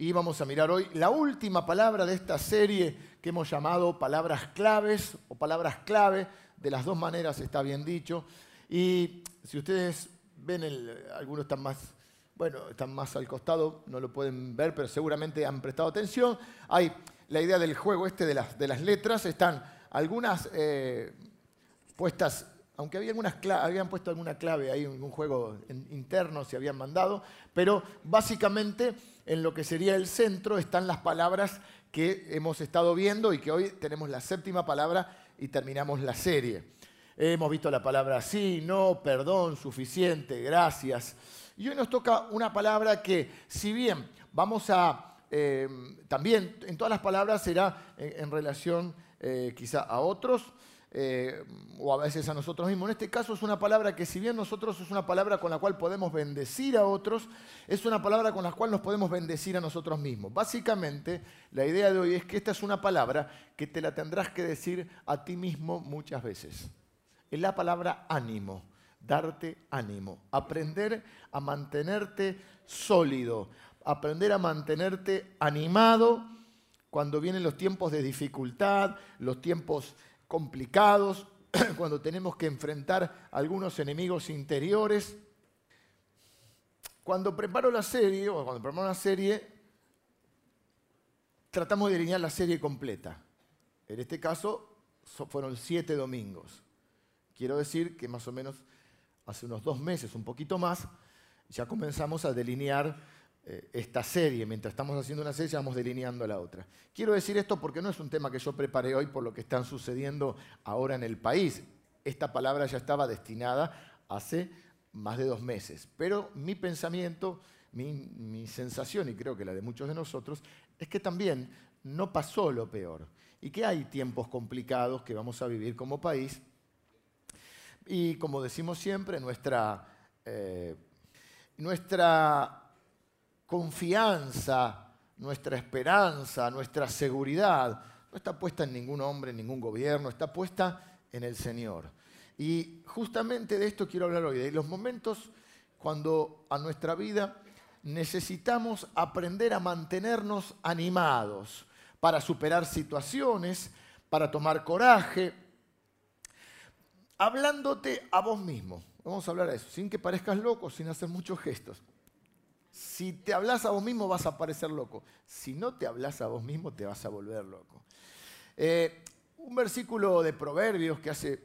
y vamos a mirar hoy la última palabra de esta serie que hemos llamado palabras claves o palabras clave. De las dos maneras está bien dicho. Y si ustedes ven, algunos están más, bueno, están más al costado, no lo pueden ver, pero seguramente han prestado atención. Hay la idea del juego este de las, de las letras, están algunas eh, puestas aunque había algunas habían puesto alguna clave ahí en un juego interno, se habían mandado, pero básicamente en lo que sería el centro están las palabras que hemos estado viendo y que hoy tenemos la séptima palabra y terminamos la serie. Hemos visto la palabra sí, no, perdón, suficiente, gracias. Y hoy nos toca una palabra que, si bien vamos a, eh, también en todas las palabras será en, relación eh, quizá a otros, eh, o a veces a nosotros mismos. En este caso es una palabra que si bien nosotros es una palabra con la cual podemos bendecir a otros, es una palabra con la cual nos podemos bendecir a nosotros mismos. Básicamente, la idea de hoy es que esta es una palabra que te la tendrás que decir a ti mismo muchas veces. Es la palabra ánimo, darte ánimo, aprender a mantenerte sólido, aprender a mantenerte animado cuando vienen los tiempos de dificultad, los tiempos complicados, cuando tenemos que enfrentar algunos enemigos interiores. Cuando preparo la serie, o cuando preparo una serie, tratamos de delinear la serie completa. En este caso fueron siete domingos. Quiero decir que más o menos hace unos dos meses, un poquito más, ya comenzamos a delinear esta serie. Mientras estamos haciendo una serie, vamos delineando la otra. Quiero decir esto porque no es un tema que yo preparé hoy por lo que están sucediendo ahora en el país. Esta palabra ya estaba destinada hace más de dos meses. Pero mi pensamiento, mi, mi sensación, y creo que la de muchos de nosotros, es que también no pasó lo peor y que hay tiempos complicados que vamos a vivir como país. Y como decimos siempre, nuestra, eh, nuestra confianza, nuestra esperanza, nuestra seguridad, no está puesta en ningún hombre, en ningún gobierno, está puesta en el Señor. Y justamente de esto quiero hablar hoy, de los momentos cuando a nuestra vida necesitamos aprender a mantenernos animados para superar situaciones, para tomar coraje, hablándote a vos mismo. Vamos a hablar de eso, sin que parezcas loco, sin hacer muchos gestos. Si te hablas a vos mismo vas a parecer loco. Si no te hablas a vos mismo te vas a volver loco. Eh, un versículo de Proverbios que hace,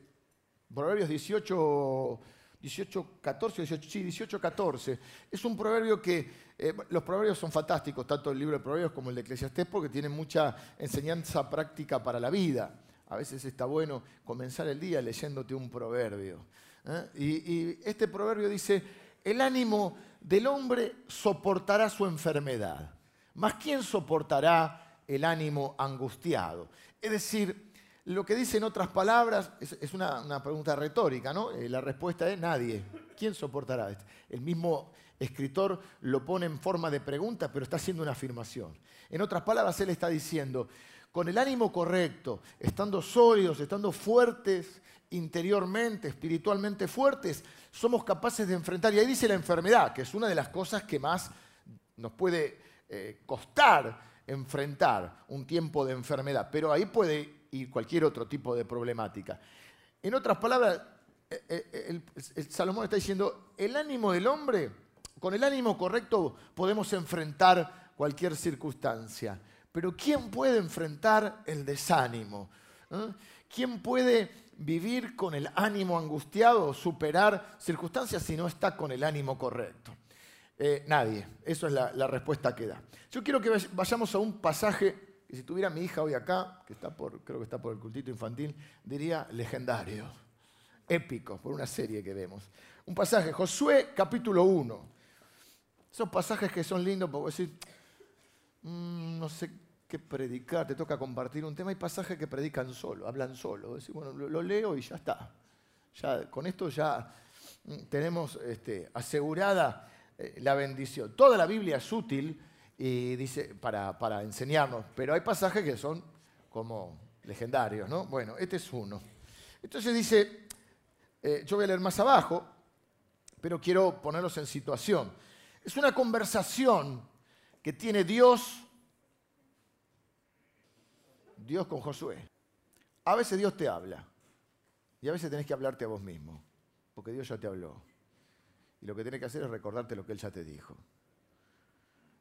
Proverbios 18, 18 14, 18, sí, 18, 14. Es un proverbio que, eh, los proverbios son fantásticos, tanto el libro de Proverbios como el de Eclesiastés, porque tienen mucha enseñanza práctica para la vida. A veces está bueno comenzar el día leyéndote un proverbio. ¿eh? y este proverbio dice, el ánimo del hombre soportará su enfermedad, mas ¿quién soportará el ánimo angustiado? Es decir, lo que dice en otras palabras es, una, pregunta retórica, ¿no? Eh, la respuesta es nadie. ¿Quién soportará esto? El mismo escritor lo pone en forma de pregunta, pero está haciendo una afirmación. En otras palabras, él está diciendo, con el ánimo correcto, estando sólidos, estando fuertes interiormente, espiritualmente fuertes, somos capaces de enfrentar, y ahí dice la enfermedad, que es una de las cosas que más nos puede eh, costar enfrentar un tiempo de enfermedad, pero ahí puede ir cualquier otro tipo de problemática. En otras palabras, eh, eh, Salomón está diciendo, el ánimo del hombre, con el ánimo correcto podemos enfrentar cualquier circunstancia, pero ¿quién puede enfrentar el desánimo? ¿Quién puede vivir con el ánimo angustiado o superar circunstancias si no está con el ánimo correcto? Eh, nadie. Eso es la, respuesta que da. Yo quiero que vayamos a un pasaje que si tuviera mi hija hoy acá, que está por, creo que está por el cultito infantil, diría legendario, épico, por una serie que vemos. Un pasaje, Josué capítulo 1. Esos pasajes que son lindos porque decir, mm, no sé que predicar, te toca compartir un tema. Hay pasajes que predican solo, hablan solo. Bueno, lo, leo y ya está. Ya, con esto ya mm, tenemos este, asegurada eh, la bendición. Toda la Biblia es útil y dice, para, para, enseñarnos, pero hay pasajes que son como legendarios, ¿no? Bueno, este es uno. Entonces dice, eh, yo voy a leer más abajo, pero quiero ponerlos en situación. Es una conversación que tiene Dios, Dios con Josué. A veces Dios te habla y a veces tenés que hablarte a vos mismo, porque Dios ya te habló. Y lo que tenés que hacer es recordarte lo que Él ya te dijo.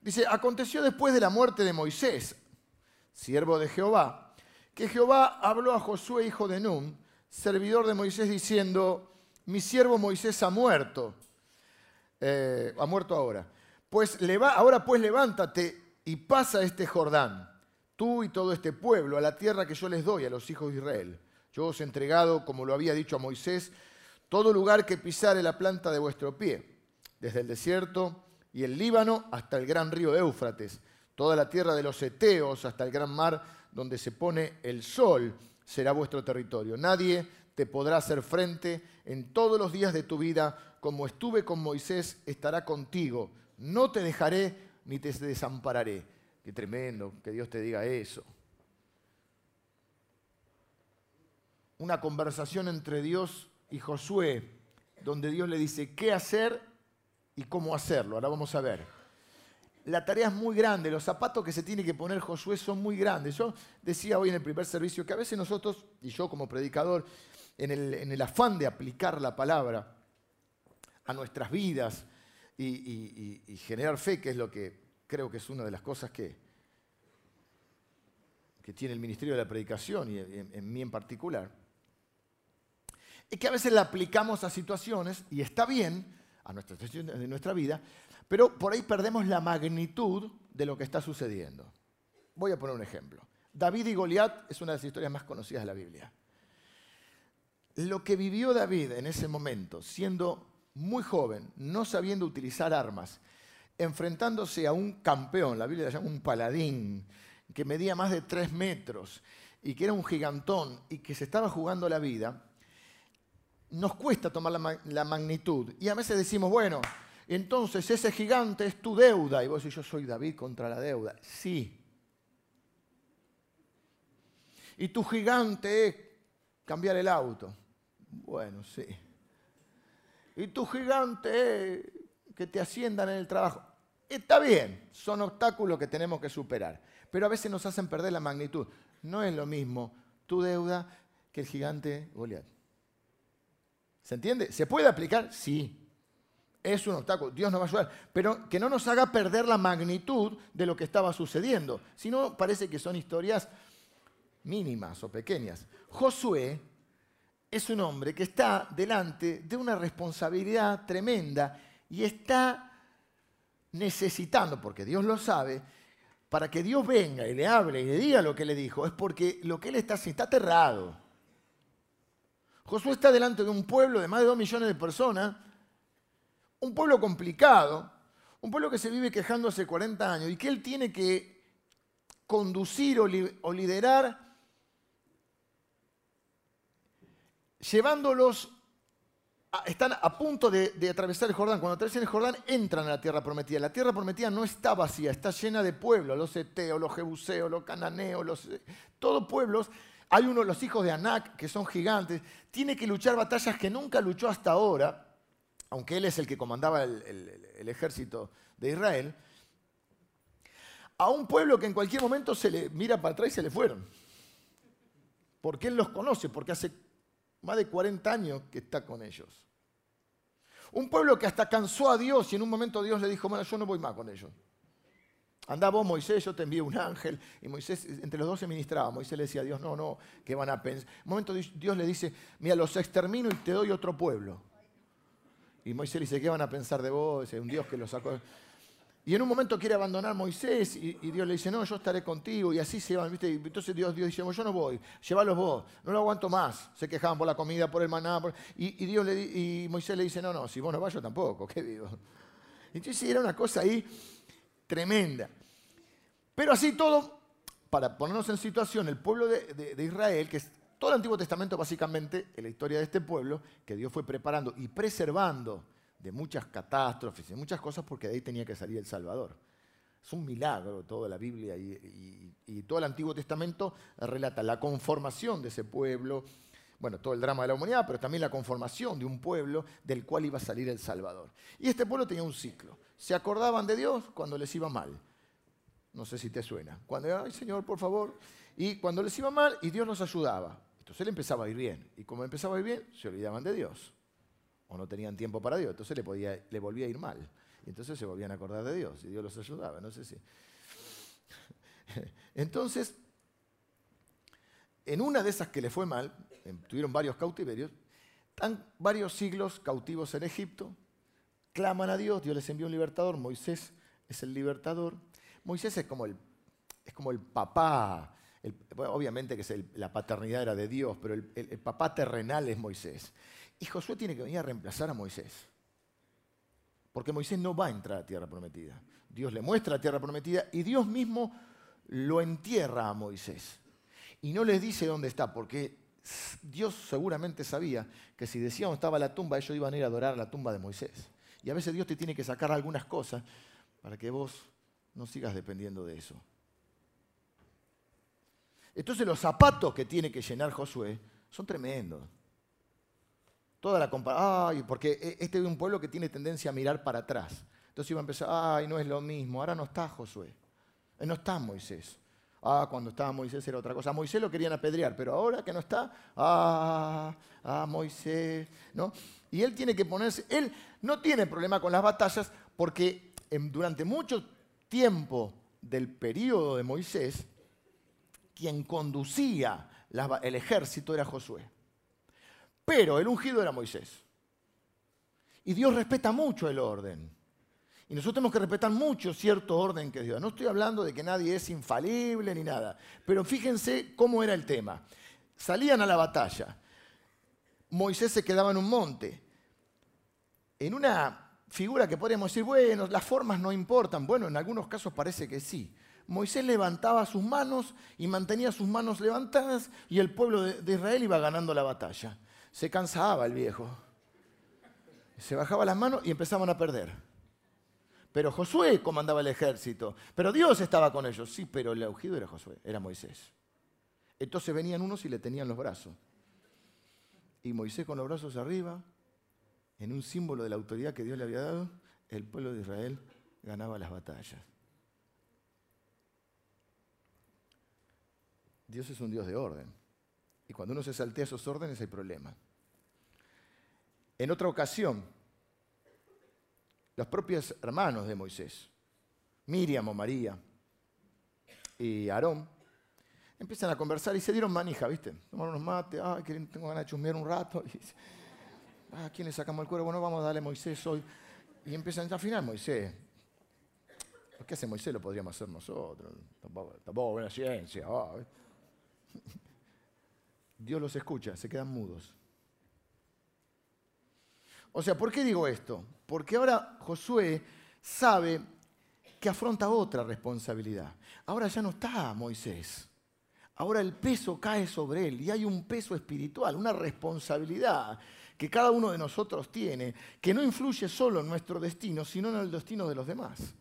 Dice, aconteció después de la muerte de Moisés, siervo de Jehová, que Jehová habló a Josué, hijo de Nun, servidor de Moisés, diciendo, mi siervo Moisés ha muerto, eh, ha muerto ahora. Pues ahora pues levántate y pasa este Jordán, tú y todo este pueblo, a la tierra que yo les doy a los hijos de Israel. Yo os he entregado, como lo había dicho a Moisés, todo lugar que pisare la planta de vuestro pie, desde el desierto y el Líbano hasta el gran río Éufrates, toda la tierra de los Eteos hasta el gran mar donde se pone el sol será vuestro territorio. Nadie te podrá hacer frente en todos los días de tu vida, como estuve con Moisés, estará contigo. No te dejaré ni te desampararé. Qué tremendo que Dios te diga eso. Una conversación entre Dios y Josué, donde Dios le dice qué hacer y cómo hacerlo. Ahora vamos a ver. La tarea es muy grande, los zapatos que se tiene que poner Josué son muy grandes. Yo decía hoy en el primer servicio que a veces nosotros, y yo como predicador, en el, afán de aplicar la palabra a nuestras vidas y, generar fe, que es lo que creo que es una de las cosas que, que tiene el Ministerio de la Predicación y en mí en particular, es que a veces la aplicamos a situaciones y está bien, a nuestra de nuestra vida, pero por ahí perdemos la magnitud de lo que está sucediendo. Voy a poner un ejemplo. David y Goliat es una de las historias más conocidas de la Biblia. Lo que vivió David en ese momento, siendo muy joven, no sabiendo utilizar armas, enfrentándose a un campeón, la Biblia le llama un paladín, que medía más de tres metros y que era un gigantón y que se estaba jugando la vida, nos cuesta tomar la, magnitud. Y a veces decimos, bueno, entonces ese gigante es tu deuda. Y vos decís, yo soy David contra la deuda. Sí. Y tu gigante es cambiar el auto. Bueno, sí. Y tu gigante es que te asciendan en el trabajo. Está bien, son obstáculos que tenemos que superar. Pero a veces nos hacen perder la magnitud. No es lo mismo tu deuda que el gigante Goliat. ¿Se entiende? ¿Se puede aplicar? Sí. Es un obstáculo, Dios nos va a ayudar, pero que no nos haga perder la magnitud de lo que estaba sucediendo. Si no, parece que son historias mínimas o pequeñas. Josué es un hombre que está delante de una responsabilidad tremenda y está necesitando, porque Dios lo sabe, para que Dios venga y le hable y le diga lo que le dijo, es porque lo que él está haciendo está aterrado. Josué está delante de un pueblo de más de dos millones de personas, un pueblo complicado, un pueblo que se vive quejando hace 40 años y que él tiene que conducir o, liderar llevándolos, están a punto de, atravesar el Jordán. Cuando atraviesan el Jordán entran a la tierra prometida. La tierra prometida no está vacía, está llena de pueblos, los eteos, los jebuseos, los cananeos, los, todos pueblos hay uno los hijos de Anac, que son gigantes, tiene que luchar batallas que nunca luchó hasta ahora, aunque él es el que comandaba el, ejército de Israel, a un pueblo que en cualquier momento se le mira para atrás y se le fueron. Porque él los conoce, porque hace más de 40 años que está con ellos. Un pueblo que hasta cansó a Dios y en un momento Dios le dijo, bueno, yo no voy más con ellos. Andá vos, Moisés, yo te envío un ángel. Y Moisés, entre los dos se ministraba. Moisés le decía a Dios, no, no, ¿qué van a pensar? Un momento Dios le dice, mira, los extermino y te doy otro pueblo. Y Moisés le dice, ¿qué van a pensar de vos? Un Dios que lo sacó. Y en un momento quiere abandonar Moisés y, Dios le dice, no, yo estaré contigo. Y así se van, ¿viste? entonces Dios, Dios dice, yo no voy, llévalos vos, no lo aguanto más. Se quejaban por la comida, por el maná. Y, Dios y Moisés le dice, no, no, si vos no vas, tampoco, ¿qué digo? Entonces era una cosa ahí tremenda. Pero así todo, para ponernos en situación, el pueblo de, Israel, que es todo el Antiguo Testamento básicamente, en la historia de este pueblo, que Dios fue preparando y preservando de muchas catástrofes y muchas cosas, porque de ahí tenía que salir el Salvador. Es un milagro toda la Biblia y, y, todo el Antiguo Testamento relata la conformación de ese pueblo, bueno, todo el drama de la humanidad, pero también la conformación de un pueblo del cual iba a salir el Salvador. Y este pueblo tenía un ciclo. Se acordaban de Dios cuando les iba mal. No sé si te suena. Cuando, ay Señor, por favor. Y cuando les iba mal, y Dios los ayudaba. Entonces le empezaba a ir bien. Y como empezaba a ir bien, se olvidaban de Dios. O no tenían tiempo para Dios. Entonces le, podía, le volvía a ir mal. Y entonces se volvían a acordar de Dios. Y Dios los ayudaba. No sé si. Entonces, en una de esas que le fue mal, tuvieron varios cautiverios, están varios siglos cautivos en Egipto, claman a Dios, Dios les envió un libertador, Moisés es el libertador. Moisés es como el, es como el papá, obviamente que la paternidad era de Dios, pero el papá terrenal es Moisés. Y Josué tiene que venir a reemplazar a Moisés. Porque Moisés no va a entrar a la tierra prometida. Dios le muestra la tierra prometida y Dios mismo lo entierra a Moisés. Y no les dice dónde está, porque Dios seguramente sabía que si decía dónde estaba la tumba, ellos iban a ir a adorar la tumba de Moisés. Y a veces Dios te tiene que sacar algunas cosas para que vos no sigas dependiendo de eso. Entonces los zapatos que tiene que llenar Josué son tremendos. Toda la comparación, porque e, este es un pueblo que tiene tendencia a mirar para atrás. Entonces iba a empezar, ay, no es lo mismo, ahora no está Josué. Eh, no está Moisés. Ah, cuando estaba Moisés era otra cosa. A Moisés lo querían apedrear, pero ahora que no está, ah, ah, Moisés, ¿no? Y él tiene que ponerse, él no tiene problema con las batallas porque durante mucho tiempo del periodo de Moisés, quien conducía el ejército era Josué. Pero el ungido era Moisés. Y Dios respeta mucho el orden. Y nosotros tenemos que respetar mucho cierto orden que Dios. No estoy hablando de que nadie es infalible ni nada, pero fíjense cómo era el tema. Salían a la batalla. Moisés se quedaba en un monte. En una figura que podríamos decir, bueno, las formas no importan. Bueno, en algunos casos parece que sí. Moisés levantaba sus manos y mantenía sus manos levantadas y el pueblo de Israel iba ganando la batalla. Se cansaba el viejo. Se bajaba las manos y empezaban a perder. Pero Josué comandaba el ejército. Pero Dios estaba con ellos. Sí, pero el ungido era Josué, era Moisés. Entonces venían unos y le tenían los brazos. Y Moisés con los brazos arriba, en un símbolo de la autoridad que Dios le había dado, el pueblo de Israel ganaba las batallas. Dios es un Dios de orden. Y cuando uno se saltea esos órdenes hay problema. En otra ocasión, los propios hermanos de Moisés, Miriam o María y Aarón, empiezan a conversar y se dieron manija, ¿viste? Tomaron unos mates, ay, tengo ganas de chusmear un rato. Y, ¿A quién le sacamos el cuero? Bueno, vamos a darle a Moisés hoy. Y empiezan a afinar Moisés. ¿Por qué hace Moisés? Lo podríamos hacer nosotros. Tampoco, buena ciencia. Ah, Dios los escucha, se quedan mudos. O sea, ¿por qué digo esto? Porque ahora Josué sabe que afronta otra responsabilidad. Ahora ya no está Moisés. Ahora el peso cae sobre él y hay un peso espiritual, una responsabilidad que cada uno de nosotros tiene, que no influye solo en nuestro destino, sino en el destino de los demás.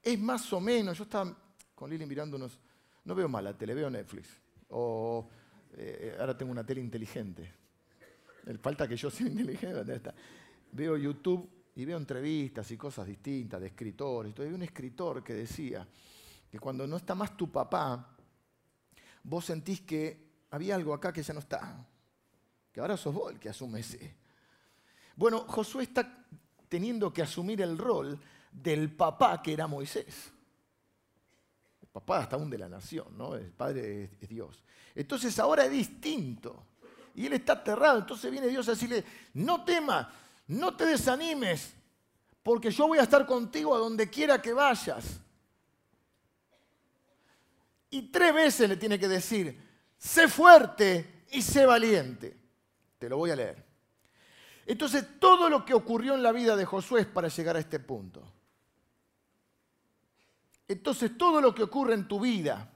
Es más o menos, yo estaba con Lili mirando unos, no veo mal la tele, veo Netflix, o eh, ahora tengo una tele inteligente, falta que yo sea inteligente. Veo YouTube y veo entrevistas y cosas distintas de escritores. Entonces, hay un escritor que decía que cuando no está más tu papá, vos sentís que había algo acá que ya no está. Que ahora sos vos el que asume. Bueno, Josué está teniendo que asumir el rol del papá que era Moisés. El papá hasta aún de la nación, ¿no? El padre es Dios. Entonces ahora es distinto y él está aterrado. Entonces viene Dios a decirle, no temas, no te desanimes, porque yo voy a estar contigo a donde quiera que vayas. Y tres veces le tiene que decir, sé fuerte y sé valiente. Te lo voy a leer. Entonces, todo lo que ocurrió en la vida de Josué es para llegar a este punto. Entonces, todo lo que ocurre en tu vida,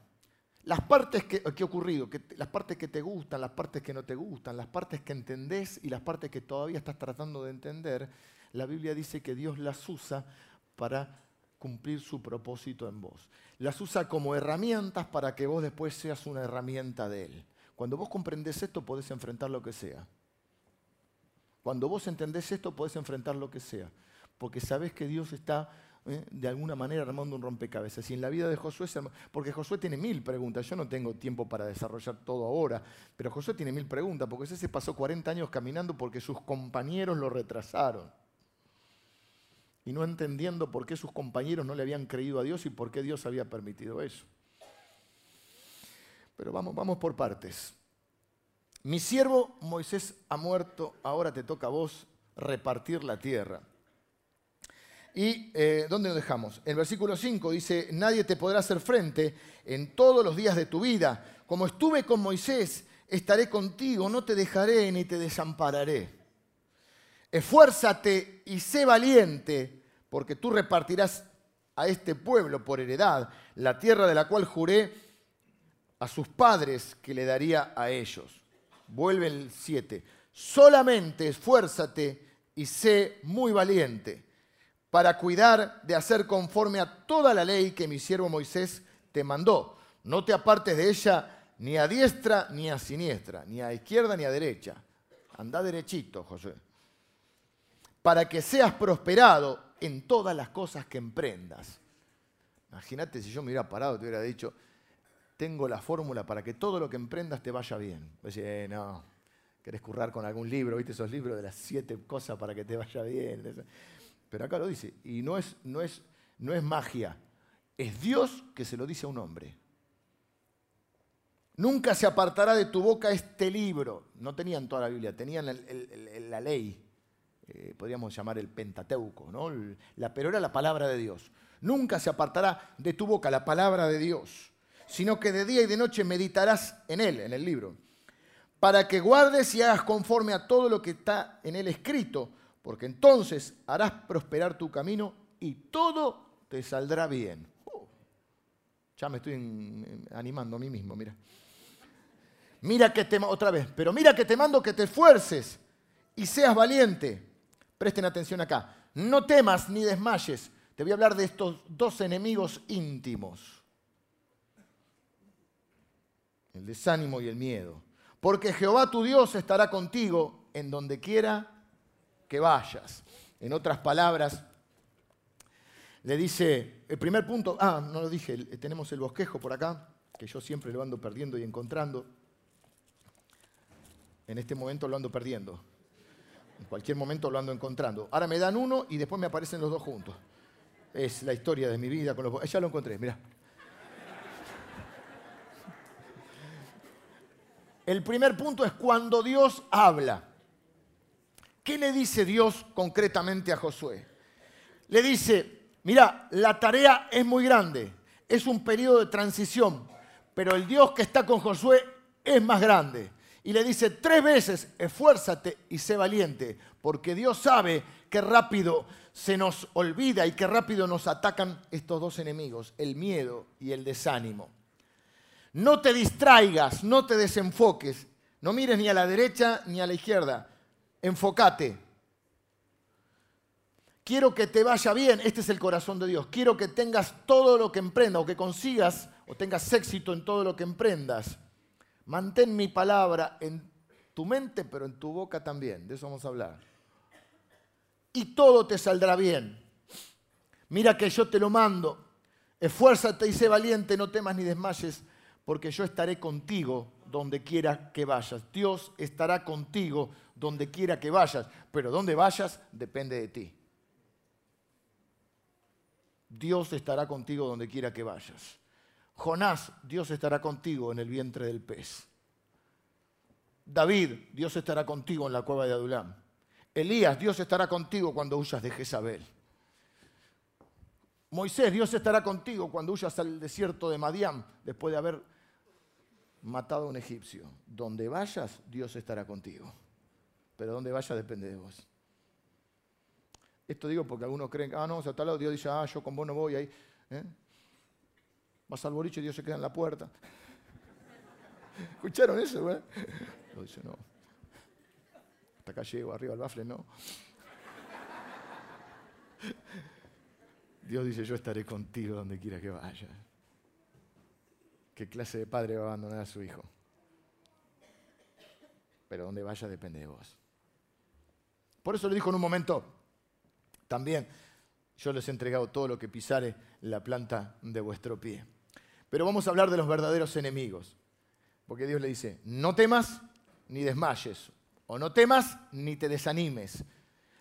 las partes que, que ocurrido, que, las partes que te gustan, las partes que no te gustan, las partes que entendés y las partes que todavía estás tratando de entender, la Biblia dice que Dios las usa para cumplir su propósito en vos. Las usa como herramientas para que vos después seas una herramienta de Él. Cuando vos comprendés esto podés enfrentar lo que sea. Cuando vos entendés esto podés enfrentar lo que sea. Porque sabés que Dios está ¿eh? de alguna manera armando un rompecabezas. Y en la vida de Josué, porque Josué tiene mil preguntas, yo no tengo tiempo para desarrollar todo ahora, pero Josué tiene mil preguntas, porque ese se pasó 40 años caminando porque sus compañeros lo retrasaron. Y no entendiendo por qué sus compañeros no le habían creído a Dios y por qué Dios había permitido eso. Pero vamos, vamos por partes. Mi siervo Moisés ha muerto, ahora te toca a vos repartir la tierra. ¿Y eh, dónde nos dejamos? El versículo 5 dice, nadie te podrá hacer frente en todos los días de tu vida. Como estuve con Moisés, estaré contigo, no te dejaré ni te desampararé. Esfuérzate y sé valiente, porque tú repartirás a este pueblo por heredad la tierra de la cual juré a sus padres que le daría a ellos. Vuelve el 7. Solamente esfuérzate y sé muy valiente para cuidar de hacer conforme a toda la ley que mi siervo Moisés te mandó. No te apartes de ella ni a diestra ni a siniestra, ni a izquierda ni a derecha. Anda derechito, José. Para que seas prosperado en todas las cosas que emprendas. Imagínate si yo me hubiera parado te hubiera dicho, tengo la fórmula para que todo lo que emprendas te vaya bien. Pues, eh, no, querés currar con algún libro, viste esos libros de las siete cosas para que te vaya bien. Pero acá lo dice, y no es, no es, no es magia, es Dios que se lo dice a un hombre. Nunca se apartará de tu boca este libro. No tenían toda la Biblia, tenían la ley, eh, podríamos llamar el Pentateuco, ¿no? La, pero era la palabra de Dios. Nunca se apartará de tu boca la palabra de Dios, sino que de día y de noche meditarás en él, en el libro, para que guardes y hagas conforme a todo lo que está en él escrito porque entonces harás prosperar tu camino y todo te saldrá bien. Uh, ya me estoy animando a mí mismo, mira. Mira que te, otra vez, pero mira que te mando que te esfuerces y seas valiente. Presten atención acá. No temas ni desmayes. Te voy a hablar de estos dos enemigos íntimos. El desánimo y el miedo. Porque Jehová tu Dios estará contigo en donde quiera vayas. En otras palabras, le dice, el primer punto, ah, no lo dije, tenemos el bosquejo por acá, que yo siempre lo ando perdiendo y encontrando. En este momento lo ando perdiendo. En cualquier momento lo ando encontrando. Ahora me dan uno y después me aparecen los dos juntos. Es la historia de mi vida con los Ya lo encontré, mira. El primer punto es cuando Dios habla. ¿Qué le dice Dios concretamente a Josué? Le dice, mira, la tarea es muy grande, es un periodo de transición, pero el Dios que está con Josué es más grande. Y le dice tres veces, esfuérzate y sé valiente, porque Dios sabe que rápido se nos olvida y que rápido nos atacan estos dos enemigos, el miedo y el desánimo. No te distraigas, no te desenfoques, no mires ni a la derecha ni a la izquierda enfócate. Quiero que te vaya bien, este es el corazón de Dios. Quiero que tengas todo lo que emprendas o que consigas o tengas éxito en todo lo que emprendas. Mantén mi palabra en tu mente, pero en tu boca también. De eso vamos a hablar. Y todo te saldrá bien. Mira que yo te lo mando. Esfuérzate y sé valiente, no temas ni desmayes, porque yo estaré contigo donde quiera que vayas. Dios estará contigo donde quiera que vayas, pero donde vayas depende de ti. Dios estará contigo donde quiera que vayas. Jonás, Dios estará contigo en el vientre del pez. David, Dios estará contigo en la cueva de Adulam. Elías, Dios estará contigo cuando huyas de Jezabel. Moisés, Dios estará contigo cuando huyas al desierto de Madián después de haber matado a un egipcio. Donde vayas, Dios estará contigo. Pero donde vayas depende de vos. Esto digo porque algunos creen ah, no, o sea, tal lado Dios dice, ah, yo con vos no voy ahí. ¿eh? Vas al boliche y Dios se queda en la puerta. ¿Escucharon eso, güey? Lo dice, no. Hasta acá llego, arriba al bafle, no. Dios dice, yo estaré contigo donde quiera que vayas. ¿Qué clase de padre va a abandonar a su hijo? Pero donde vaya depende de vos. Por eso le dijo en un momento también, yo les he entregado todo lo que pisare la planta de vuestro pie. Pero vamos a hablar de los verdaderos enemigos. Porque Dios le dice, no temas ni desmayes, o no temas ni te desanimes.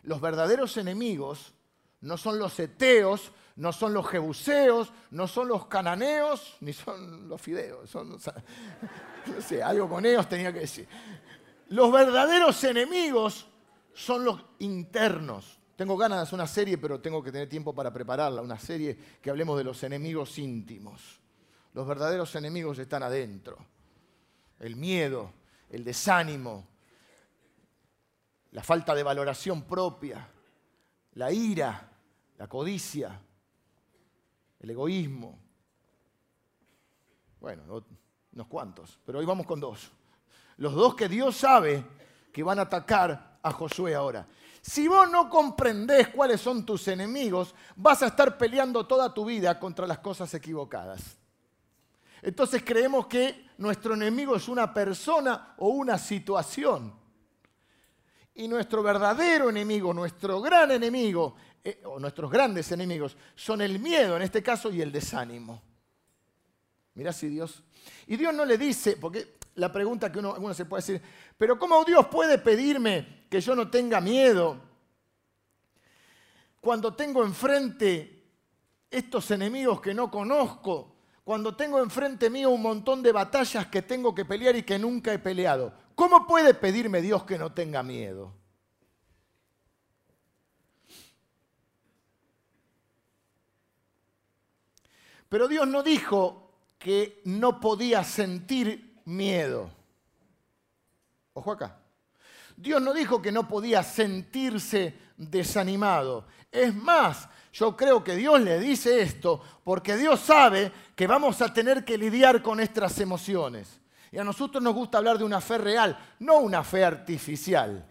Los verdaderos enemigos no son los eteos, no son los jebuseos, no son los cananeos, ni son los fideos. Son, no sé, algo con ellos tenía que decir. Los verdaderos enemigos son los internos. Tengo ganas de hacer una serie, pero tengo que tener tiempo para prepararla, una serie que hablemos de los enemigos íntimos. Los verdaderos enemigos están adentro. El miedo, el desánimo, la falta de valoración propia, la ira, la codicia, el egoísmo. Bueno, unos cuantos, pero hoy vamos con dos. Los dos que Dios sabe que van a atacar a Josué ahora. Si vos no comprendés cuáles son tus enemigos, vas a estar peleando toda tu vida contra las cosas equivocadas. Entonces creemos que nuestro enemigo es una persona o una situación. Y nuestro verdadero enemigo, nuestro gran enemigo, eh, o nuestros grandes enemigos, son el miedo en este caso y el desánimo. Mirá si Dios. Y Dios no le dice, porque la pregunta que uno, uno se puede decir, pero ¿cómo Dios puede pedirme que yo no tenga miedo cuando tengo enfrente estos enemigos que no conozco? Cuando tengo enfrente mío un montón de batallas que tengo que pelear y que nunca he peleado. ¿Cómo puede pedirme Dios que no tenga miedo? Pero Dios no dijo que no podía sentir miedo. Ojo acá. Dios no dijo que no podía sentirse desanimado. Es más, yo creo que Dios le dice esto porque Dios sabe que vamos a tener que lidiar con nuestras emociones. Y a nosotros nos gusta hablar de una fe real, no una fe artificial.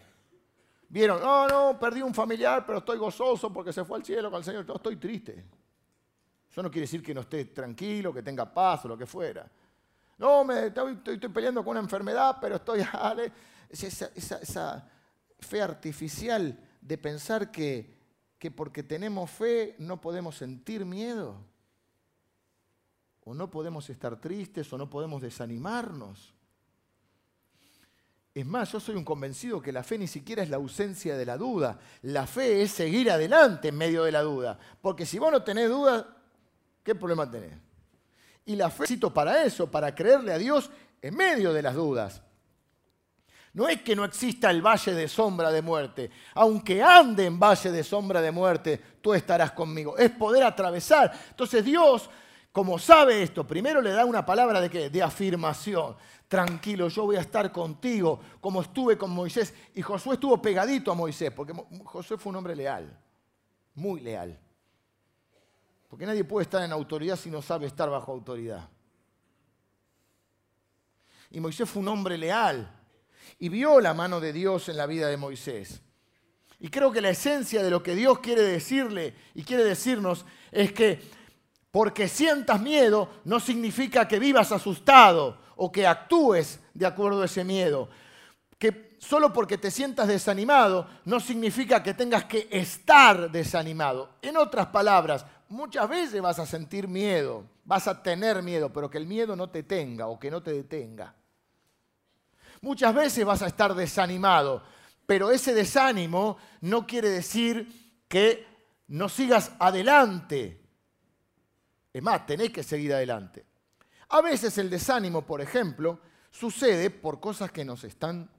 Vieron, no, no, perdí un familiar, pero estoy gozoso porque se fue al cielo con el Señor. estoy triste. Eso no quiere decir que no esté tranquilo, que tenga paz o lo que fuera. No, me, estoy, peleando con una enfermedad, pero estoy... esa, esa, fe artificial de pensar que, que porque tenemos fe no podemos sentir miedo, o no podemos estar tristes, o no podemos desanimarnos. Es más, yo soy un convencido que la fe ni siquiera es la ausencia de la duda. La fe es seguir adelante en medio de la duda. Porque si vos no tenés duda, ¿qué problema tenés? Y la fe necesito para eso, para creerle a Dios en medio de las dudas. No es que no exista el valle de sombra de muerte. Aunque ande en valle de sombra de muerte, tú estarás conmigo. Es poder atravesar. Entonces Dios, como sabe esto, primero le da una palabra de qué? De afirmación. Tranquilo, yo voy a estar contigo, como estuve con Moisés. Y Josué estuvo pegadito a Moisés, porque Josué fue un hombre leal, muy leal. Porque nadie puede estar en autoridad si no sabe estar bajo autoridad. Y Moisés fue un hombre leal y vio la mano de Dios en la vida de Moisés. Y creo que la esencia de lo que Dios quiere decirle y quiere decirnos es que porque sientas miedo no significa que vivas asustado o que actúes de acuerdo a ese miedo. Que solo porque te sientas desanimado no significa que tengas que estar desanimado. En otras palabras, muchas veces vas a sentir miedo, vas a tener miedo, pero que el miedo no te tenga o que no te detenga. Muchas veces vas a estar desanimado, pero ese desánimo no quiere decir que no sigas adelante. Es más, tenés que seguir adelante. A veces el desánimo, por ejemplo, sucede por cosas que nos están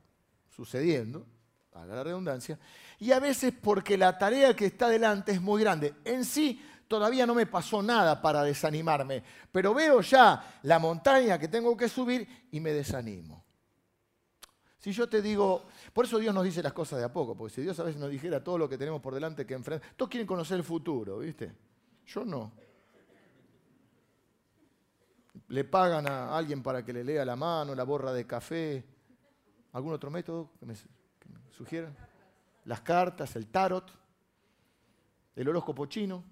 sucediendo, haga la redundancia, y a veces porque la tarea que está delante es muy grande. En sí todavía no me pasó nada para desanimarme, pero veo ya la montaña que tengo que subir y me desanimo. Si yo te digo, por eso Dios nos dice las cosas de a poco, porque si Dios a veces nos dijera todo lo que tenemos por delante que enfrente, todos quieren conocer el futuro, ¿viste? Yo no. Le pagan a alguien para que le lea la mano, la borra de café. ¿Algún otro método que me, que me sugieran? Las cartas, el tarot, el horóscopo chino.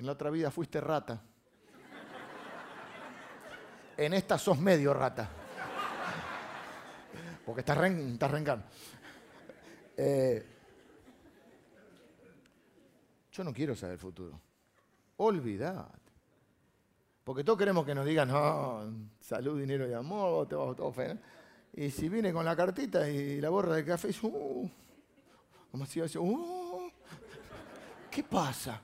En la otra vida fuiste rata. En esta sos medio rata. Porque estás, arrancando. Eh, Yo no quiero saber el futuro. Olvidad. Porque todos queremos que nos digan, no, salud, dinero y amor, te va todo feo. Y si viene con la cartita y la borra de café, uh, como si yo, uh, ¿qué pasa?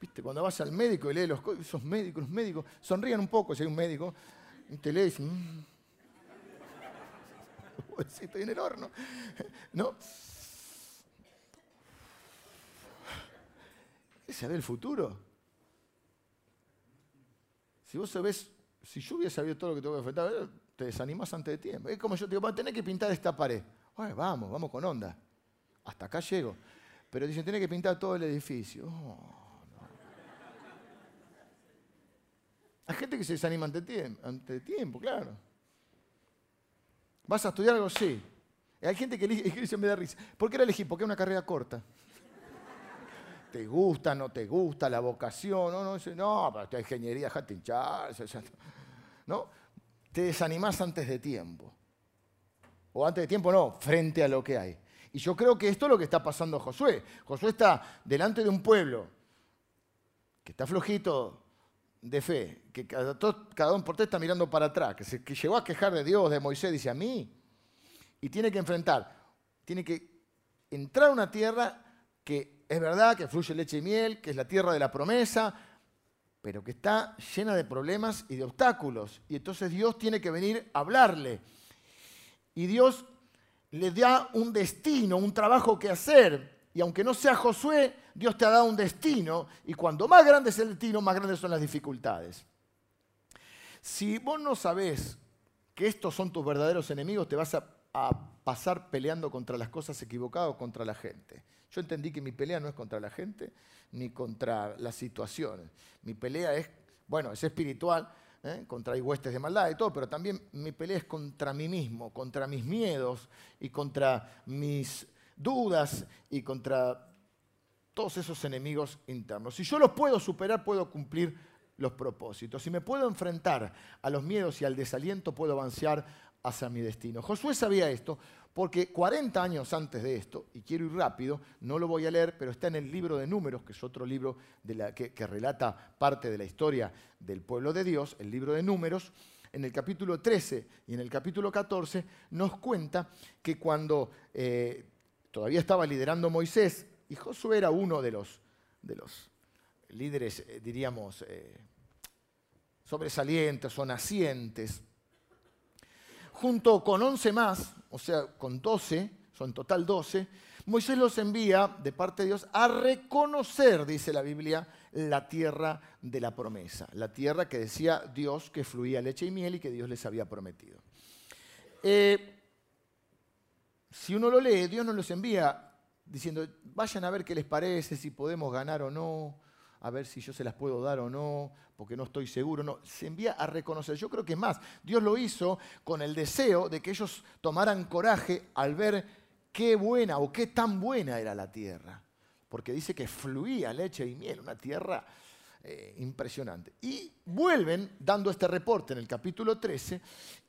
¿Viste? Cuando vas al médico y lees los esos médicos, los médicos, sonrían un poco si hay un médico, y te lees, mmm, estoy en el horno. ¿No? ¿Qué sabe el futuro? Si vos sabés, si yo hubiera sabido todo lo que tengo que enfrentar, te desanimas antes de tiempo. Es como yo te digo, a tener que pintar esta pared. vamos, vamos con onda. Hasta acá llego. Pero dicen, tiene que pintar todo el edificio. Oh, Hay gente que se desanima ante tiempo, ante tiempo, claro. ¿Vas a estudiar algo? Sí. Hay gente que elige, me da risa. ¿Por qué la elegí? Porque es una carrera corta te gusta, no te gusta, la vocación, no, no, no, pero esta ingeniería, déjate hinchar, ¿no? Te desanimás antes de tiempo. O antes de tiempo no, frente a lo que hay. Y yo creo que esto es lo que está pasando a Josué. Josué está delante de un pueblo que está flojito de fe, que cada, cada uno por té está mirando para atrás, que, se, que llegó a quejar de Dios, de Moisés, dice a mí, y tiene que enfrentar, tiene que entrar a una tierra que es verdad que fluye leche y miel, que es la tierra de la promesa, pero que está llena de problemas y de obstáculos. Y entonces Dios tiene que venir a hablarle. Y Dios le da un destino, un trabajo que hacer. Y aunque no sea Josué, Dios te ha dado un destino. Y cuando más grande es el destino, más grandes son las dificultades. Si vos no sabés que estos son tus verdaderos enemigos, te vas a, pasar peleando contra las cosas equivocadas o contra la gente. Yo entendí que mi pelea no es contra la gente ni contra las situaciones. Mi pelea es, bueno, es espiritual, ¿eh? contra hay huestes de maldad y todo, pero también mi pelea es contra mí mismo, contra mis miedos y contra mis dudas y contra todos esos enemigos internos. Si yo los puedo superar, puedo cumplir los propósitos. Si me puedo enfrentar a los miedos y al desaliento, puedo avanzar hacia mi destino. Josué sabía esto porque 40 años antes de esto, y quiero ir rápido, no lo voy a leer, pero está en el libro de números, que es otro libro que, relata parte de la historia del pueblo de Dios, el libro de números, en el capítulo 13 y en el capítulo 14, nos cuenta que cuando eh, todavía estaba liderando Moisés, y Josué era uno de los, de los líderes, eh, diríamos, eh, sobresalientes o nacientes, junto con 11 más, o sea, con 12, son total 12, Moisés los envía de parte de Dios a reconocer, dice la Biblia, la tierra de la promesa, la tierra que decía Dios que fluía leche y miel y que Dios les había prometido. Eh, si uno lo lee, Dios nos los envía diciendo, vayan a ver qué les parece, si podemos ganar o no, a ver si yo se las puedo dar o no, porque no estoy seguro. No, se envía a reconocer. Yo creo que es más, Dios lo hizo con el deseo de que ellos tomaran coraje al ver qué buena o qué tan buena era la tierra. Porque dice que fluía leche y miel, una tierra eh, impresionante. Y vuelven dando este reporte en el capítulo 13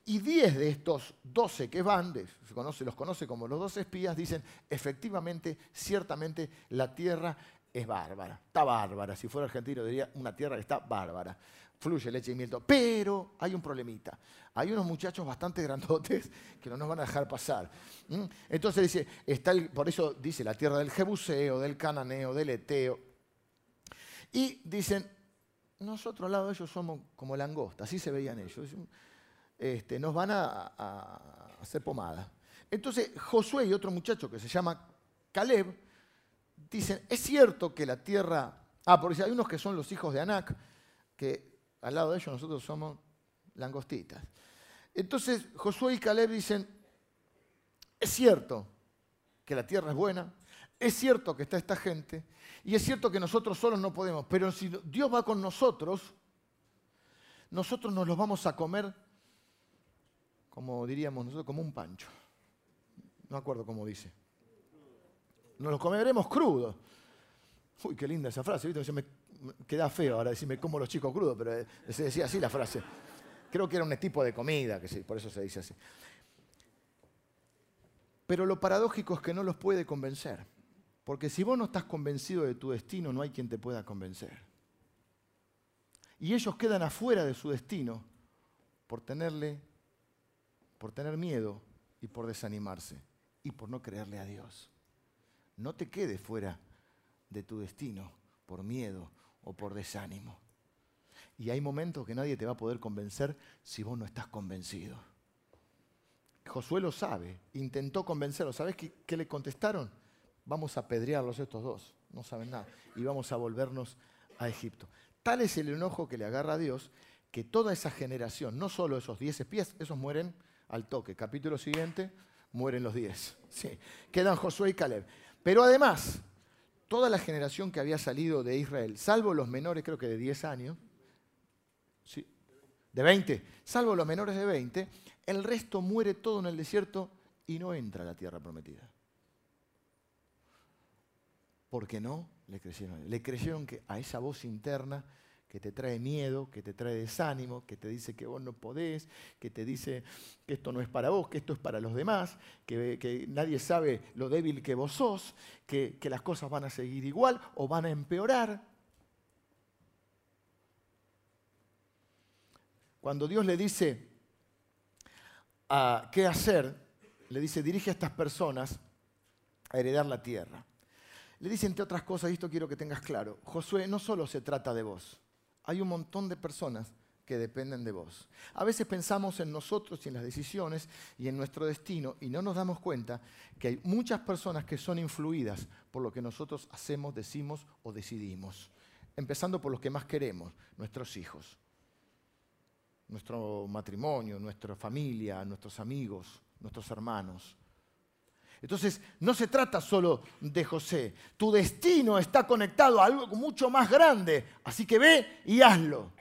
y 10 de estos 12 que van, se, los conoce como los 12 espías, dicen, efectivamente, ciertamente la tierra es bárbara, está bárbara. Si fuera argentino diría una tierra que está bárbara. Fluye leche y miel. Pero hay un problemita. Hay unos muchachos bastante grandotes que no nos van a dejar pasar. Entonces dice, está por eso dice la tierra del Jebuseo, del Cananeo, del Eteo. Y dicen, nosotros al lado de ellos somos como langosta, así se veían ellos. Este, nos van a, a hacer pomada. Entonces Josué y otro muchacho que se llama Caleb, dicen, es cierto que la tierra... Ah, porque hay unos que son los hijos de Anac, que al lado de ellos nosotros somos langostitas. Entonces Josué y Caleb dicen, es cierto que la tierra es buena, es cierto que está esta gente, y es cierto que nosotros solos no podemos, pero si Dios va con nosotros, nosotros nos los vamos a comer, como diríamos nosotros, como un pancho. No acuerdo cómo dice nos los comeremos crudos. Uy, qué linda esa frase, ¿viste? me queda feo ahora decirme como los chicos crudos, pero eh, se decía así la frase. Creo que era un tipo de comida, que sí, por eso se dice así. Pero lo paradójico es que no los puede convencer. Porque si vos no estás convencido de tu destino, no hay quien te pueda convencer. Y ellos quedan afuera de su destino por tenerle, por tener miedo y por desanimarse y por no creerle a Dios. No te quedes fuera de tu destino por miedo o por desánimo. Y hay momentos que nadie te va a poder convencer si vos no estás convencido. Josué lo sabe, intentó convencerlo. ¿Sabes qué, qué le contestaron? Vamos a apedrearlos estos dos, no saben nada, y vamos a volvernos a Egipto. Tal es el enojo que le agarra a Dios que toda esa generación, no solo esos diez espías, esos mueren al toque. Capítulo siguiente, mueren los diez. Sí, quedan Josué y Caleb. Pero además, toda la generación que había salido de Israel, salvo los menores, creo que de 10 años, sí, de 20, salvo los menores de 20, el resto muere todo en el desierto y no entra a la tierra prometida. ¿Por qué no? Le creyeron. Le creyeron que a esa voz interna que te trae miedo, que te trae desánimo, que te dice que vos no podés, que te dice que esto no es para vos, que esto es para los demás, que, nadie sabe lo débil que vos sos, que, que las cosas van a seguir igual o van a empeorar. Cuando Dios le dice a qué hacer, le dice, dirige a estas personas a heredar la tierra. Le dice, entre otras cosas, y esto quiero que tengas claro, Josué, no solo se trata de vos, hay un montón de personas que dependen de vos. A veces pensamos en nosotros y en las decisiones y en nuestro destino y no nos damos cuenta que hay muchas personas que son influidas por lo que nosotros hacemos, decimos o decidimos. Empezando por los que más queremos, nuestros hijos, nuestro matrimonio, nuestra familia, nuestros amigos, nuestros hermanos. Entonces, no se trata solo de José. Tu destino está conectado a algo mucho más grande. Así que ve y hazlo.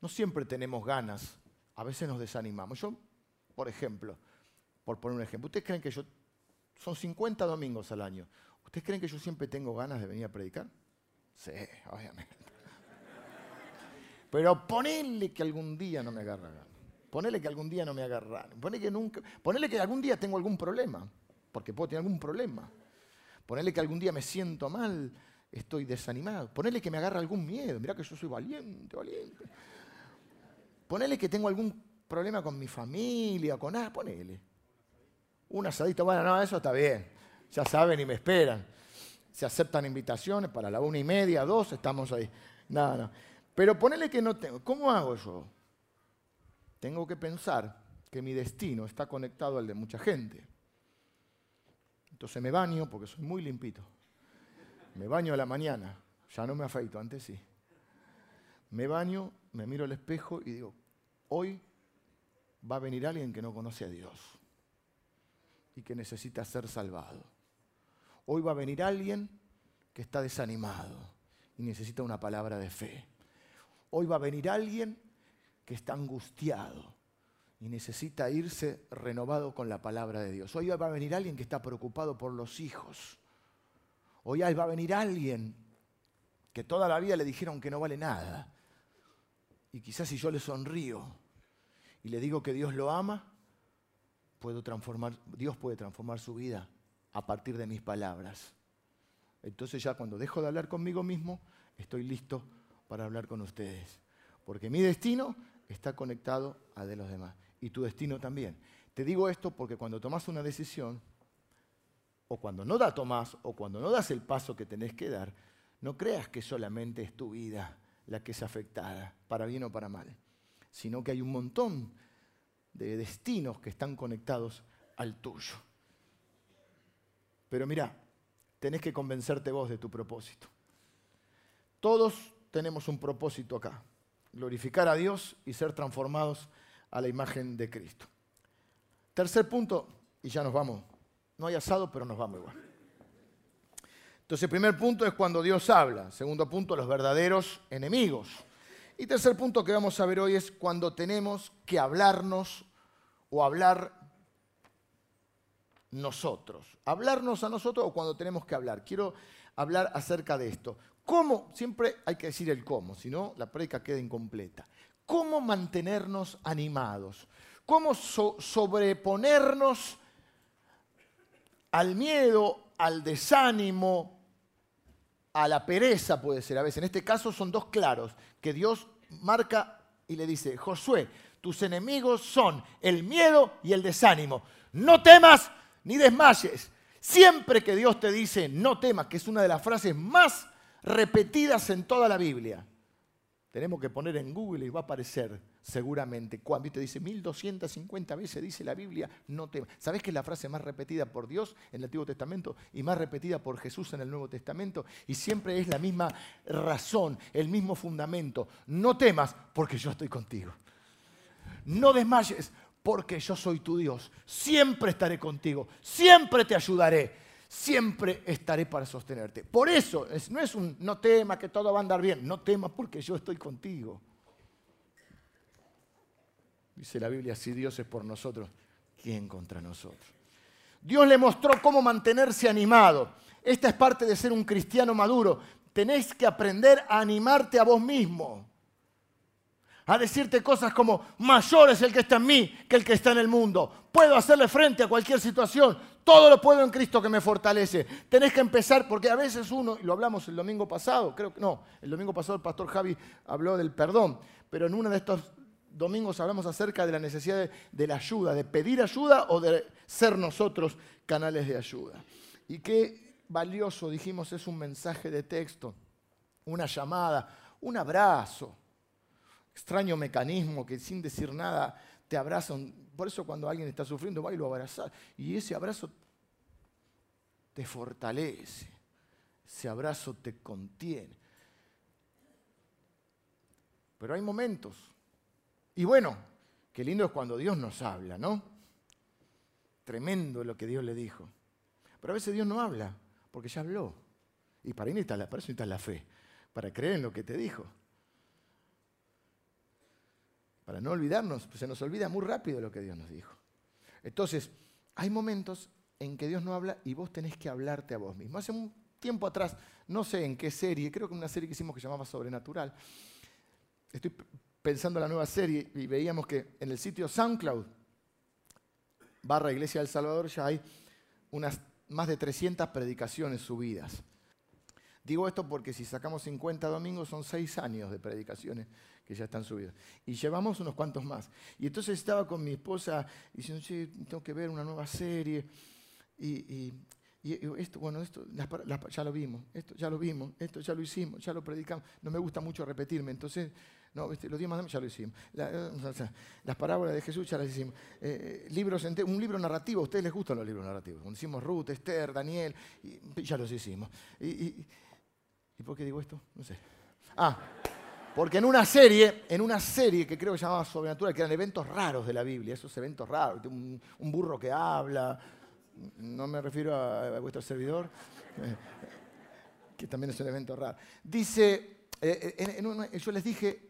No siempre tenemos ganas. A veces nos desanimamos. Yo, por ejemplo, por poner un ejemplo, ¿ustedes creen que yo... Son 50 domingos al año. ¿Ustedes creen que yo siempre tengo ganas de venir a predicar? Sí, obviamente. Pero ponele que algún día no me agarra ganas. Ponele que algún día no me agarraron. Ponele que, nunca, que algún día tengo algún problema, porque puedo tener algún problema. Ponele que algún día me siento mal, estoy desanimado. Ponele que me agarra algún miedo. Mirá que yo soy valiente, valiente. Ponele que tengo algún problema con mi familia, con nada, ponele. Un asadito, bueno, no, eso está bien. Ya saben y me esperan. Se aceptan invitaciones para la una y media, dos, estamos ahí. Nada, no. Pero ponele que no tengo. ¿Cómo hago yo? Tengo que pensar que mi destino está conectado al de mucha gente. Entonces me baño, porque soy muy limpito. Me baño a la mañana, ya no me afeito, antes sí. Me baño, me miro al espejo y digo, hoy va a venir alguien que no conoce a Dios y que necesita ser salvado. Hoy va a venir alguien que está desanimado y necesita una palabra de fe. Hoy va a venir alguien que está angustiado y necesita irse renovado con la palabra de Dios. Hoy va a venir alguien que está preocupado por los hijos. Hoy va a venir alguien que toda la vida le dijeron que no vale nada. Y quizás si yo le sonrío y le digo que Dios lo ama, puedo transformar, Dios puede transformar su vida a partir de mis palabras. Entonces ya cuando dejo de hablar conmigo mismo, estoy listo para hablar con ustedes. Porque mi destino está conectado al de los demás. Y tu destino también. Te digo esto porque cuando tomas una decisión, o cuando no la tomas, o cuando no das el paso que tenés que dar, no creas que solamente es tu vida la que es afectada, para bien o para mal, sino que hay un montón de destinos que están conectados al tuyo. Pero mira, tenés que convencerte vos de tu propósito. Todos tenemos un propósito acá glorificar a Dios y ser transformados a la imagen de Cristo. Tercer punto, y ya nos vamos. No hay asado, pero nos vamos igual. Entonces, primer punto es cuando Dios habla. Segundo punto, los verdaderos enemigos. Y tercer punto que vamos a ver hoy es cuando tenemos que hablarnos o hablar nosotros. Hablarnos a nosotros o cuando tenemos que hablar. Quiero hablar acerca de esto. ¿Cómo? Siempre hay que decir el cómo, si no la prédica queda incompleta. ¿Cómo mantenernos animados? ¿Cómo sobreponernos al miedo al desánimo, a la pereza puede ser a veces. En este caso son dos claros que Dios marca y le dice, Josué, tus enemigos son el miedo y el desánimo. No temas ni desmayes. Siempre que Dios te dice no temas, que es una de las frases más repetidas en toda la Biblia, tenemos que poner en Google y va a aparecer seguramente. Cuando te dice 1250 veces dice la Biblia, no temas. ¿Sabes que es la frase más repetida por Dios en el Antiguo Testamento y más repetida por Jesús en el Nuevo Testamento? Y siempre es la misma razón, el mismo fundamento. No temas porque yo estoy contigo. No desmayes porque yo soy tu Dios. Siempre estaré contigo, siempre te ayudaré siempre estaré para sostenerte. Por eso, no es un no temas que todo va a andar bien, no temas porque yo estoy contigo. Dice la Biblia, si Dios es por nosotros, ¿quién contra nosotros? Dios le mostró cómo mantenerse animado. Esta es parte de ser un cristiano maduro. Tenés que aprender a animarte a vos mismo a decirte cosas como, mayor es el que está en mí que el que está en el mundo. Puedo hacerle frente a cualquier situación. Todo lo puedo en Cristo que me fortalece. Tenés que empezar, porque a veces uno, y lo hablamos el domingo pasado, creo que no, el domingo pasado el pastor Javi habló del perdón, pero en uno de estos domingos hablamos acerca de la necesidad de, de la ayuda, de pedir ayuda o de ser nosotros canales de ayuda. Y qué valioso, dijimos, es un mensaje de texto, una llamada, un abrazo extraño mecanismo que sin decir nada te abrazan. Por eso cuando alguien está sufriendo, va y lo abraza. Y ese abrazo te fortalece. Ese abrazo te contiene. Pero hay momentos. Y bueno, qué lindo es cuando Dios nos habla, ¿no? Tremendo lo que Dios le dijo. Pero a veces Dios no habla, porque ya habló. Y para, para eso necesitas la fe, para creer en lo que te dijo para no olvidarnos, pues se nos olvida muy rápido lo que Dios nos dijo. Entonces, hay momentos en que Dios no habla y vos tenés que hablarte a vos mismo. Hace un tiempo atrás, no sé en qué serie, creo que una serie que hicimos que llamaba Sobrenatural, estoy pensando en la nueva serie y veíamos que en el sitio SoundCloud, barra Iglesia del Salvador, ya hay unas más de 300 predicaciones subidas. Digo esto porque si sacamos 50 domingos son 6 años de predicaciones que ya están subidos. Y llevamos unos cuantos más. Y entonces estaba con mi esposa diciendo, sí, tengo que ver una nueva serie. Y, esto, bueno, esto ya lo vimos, esto ya lo vimos, esto ya lo hicimos, ya lo predicamos. No me gusta mucho repetirme, entonces, no, este, los más ya lo hicimos. Las parábolas de Jesús ya las hicimos. Eh, libros un libro narrativo, a ustedes les gustan los libros narrativos. Cuando hicimos Ruth, Esther, Daniel, ya los hicimos. ¿Y, ¿Y por qué digo esto? No sé. Ah, porque en una serie, en una serie que creo que se llamaba Sobrenatural, que eran eventos raros de la Biblia, esos eventos raros, un, burro que habla, no me refiero a, vuestro servidor, eh, que también es un evento raro. Dice, eh, yo les dije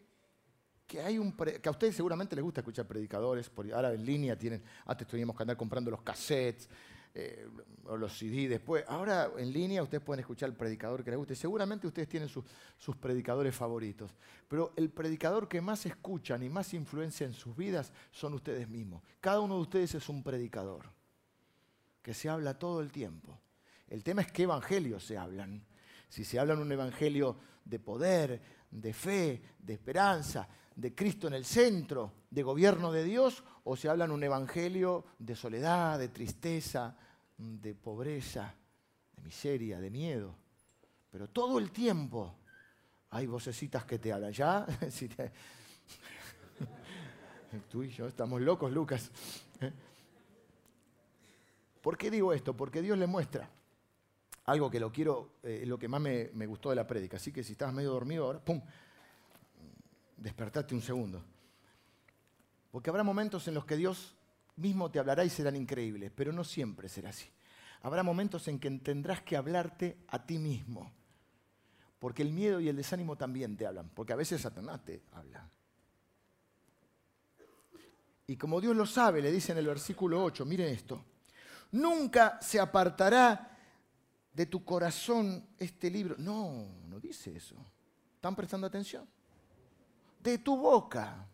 que hay un que a ustedes seguramente les gusta escuchar predicadores, ahora en línea tienen, antes teníamos que andar comprando los cassettes, eh, o los CD después. Ahora en línea ustedes pueden escuchar el predicador que les guste. Seguramente ustedes tienen sus predicadores favoritos. Pero el predicador que más escuchan y más influencia en sus vidas son ustedes mismos. Cada uno de ustedes es un predicador que se habla todo el tiempo. El tema es qué evangelio se hablan. Si se hablan un evangelio de poder, de fe, de esperanza, de Cristo en el centro, de gobierno de Dios, o se hablan un evangelio de soledad, de tristeza, de pobreza, de miseria, de miedo. Pero todo el tiempo hay vocecitas que te hablan. ¿Ya? Tú y yo estamos locos, Lucas. ¿Por qué digo esto? Porque Dios le muestra algo que lo quiero, eh, lo que más me, gustó de la prédica. Así que si estabas medio dormido ahora, ¡pum! Despertate un segundo. Porque habrá momentos en los que Dios mismo te hablará y serán increíbles, pero no siempre será así. Habrá momentos en que tendrás que hablarte a ti mismo. Porque el miedo y el desánimo también te hablan, porque a veces Satanás te habla. Y como Dios lo sabe, le dice en el versículo 8, miren esto, nunca se apartará de tu corazón este libro. No, no dice eso. ¿Están prestando atención? De tu boca.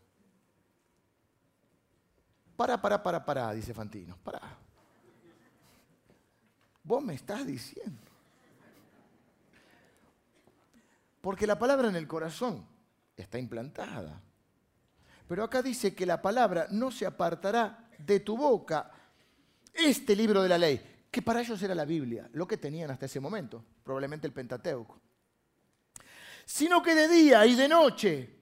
Para, para, para, para, dice Fantino. Para. vos me estás diciendo. Porque la palabra en el corazón está implantada. Pero acá dice que la palabra no se apartará de tu boca. Este libro de la ley, que para ellos era la Biblia, lo que tenían hasta ese momento, probablemente el Pentateuco. Sino que de día y de noche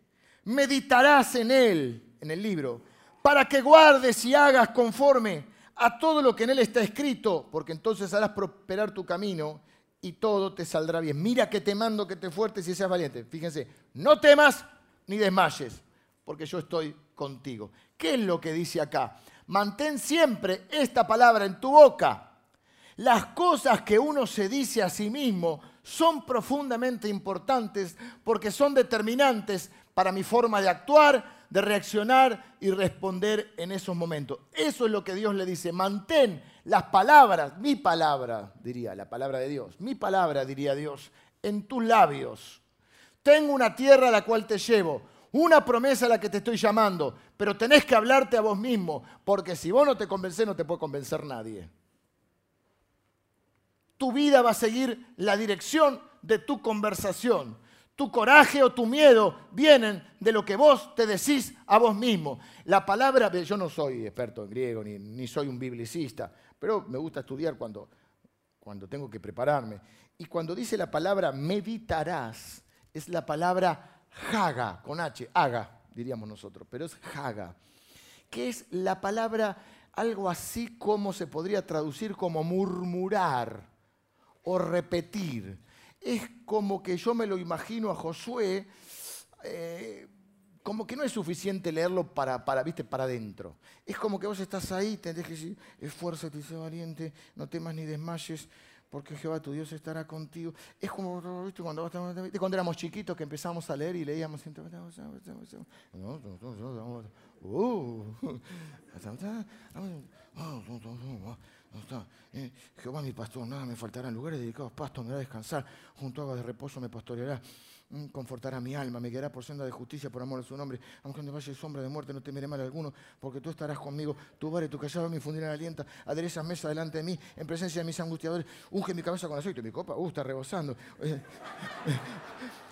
meditarás en él, en el libro, para que guardes y hagas conforme a todo lo que en él está escrito, porque entonces harás prosperar tu camino y todo te saldrá bien. Mira que te mando que te fuertes y seas valiente. Fíjense, no temas ni desmayes, porque yo estoy contigo. ¿Qué es lo que dice acá? Mantén siempre esta palabra en tu boca. Las cosas que uno se dice a sí mismo son profundamente importantes porque son determinantes para mi forma de actuar, de reaccionar y responder en esos momentos. Eso es lo que Dios le dice. Mantén las palabras, mi palabra, diría la palabra de Dios, mi palabra, diría Dios, en tus labios. Tengo una tierra a la cual te llevo, una promesa a la que te estoy llamando, pero tenés que hablarte a vos mismo, porque si vos no te convencés, no te puede convencer nadie. Tu vida va a seguir la dirección de tu conversación. Tu coraje o tu miedo vienen de lo que vos te decís a vos mismo. La palabra, yo no soy experto en griego ni, soy un biblicista, pero me gusta estudiar cuando, cuando tengo que prepararme. Y cuando dice la palabra meditarás, es la palabra haga, con H, haga, diríamos nosotros, pero es haga, que es la palabra algo así como se podría traducir como murmurar o repetir es como que yo me lo imagino a Josué, eh, como que no es suficiente leerlo para, para, ¿viste? para adentro. Es como que vos estás ahí, tenés que decir, esfuérzate sé valiente, no temas ni desmayes, porque Jehová tu Dios estará contigo. Es como Cuando, cuando éramos chiquitos que empezamos a leer y leíamos. Eh, Jehová mi pastor, nada me faltará. En lugares dedicados pasto me hará descansar. Junto a aguas de reposo me pastoreará. Mm, confortará mi alma, me guiará por senda de justicia por amor a su nombre. Aunque me vaya sombra de muerte, no temeré mal alguno, porque tú estarás conmigo. Tu vara y tu callado me infundirán aliento. Aderezas mesa delante de mí, en presencia de mis angustiadores. Unge mi cabeza con aceite, mi copa, uh, está rebosando.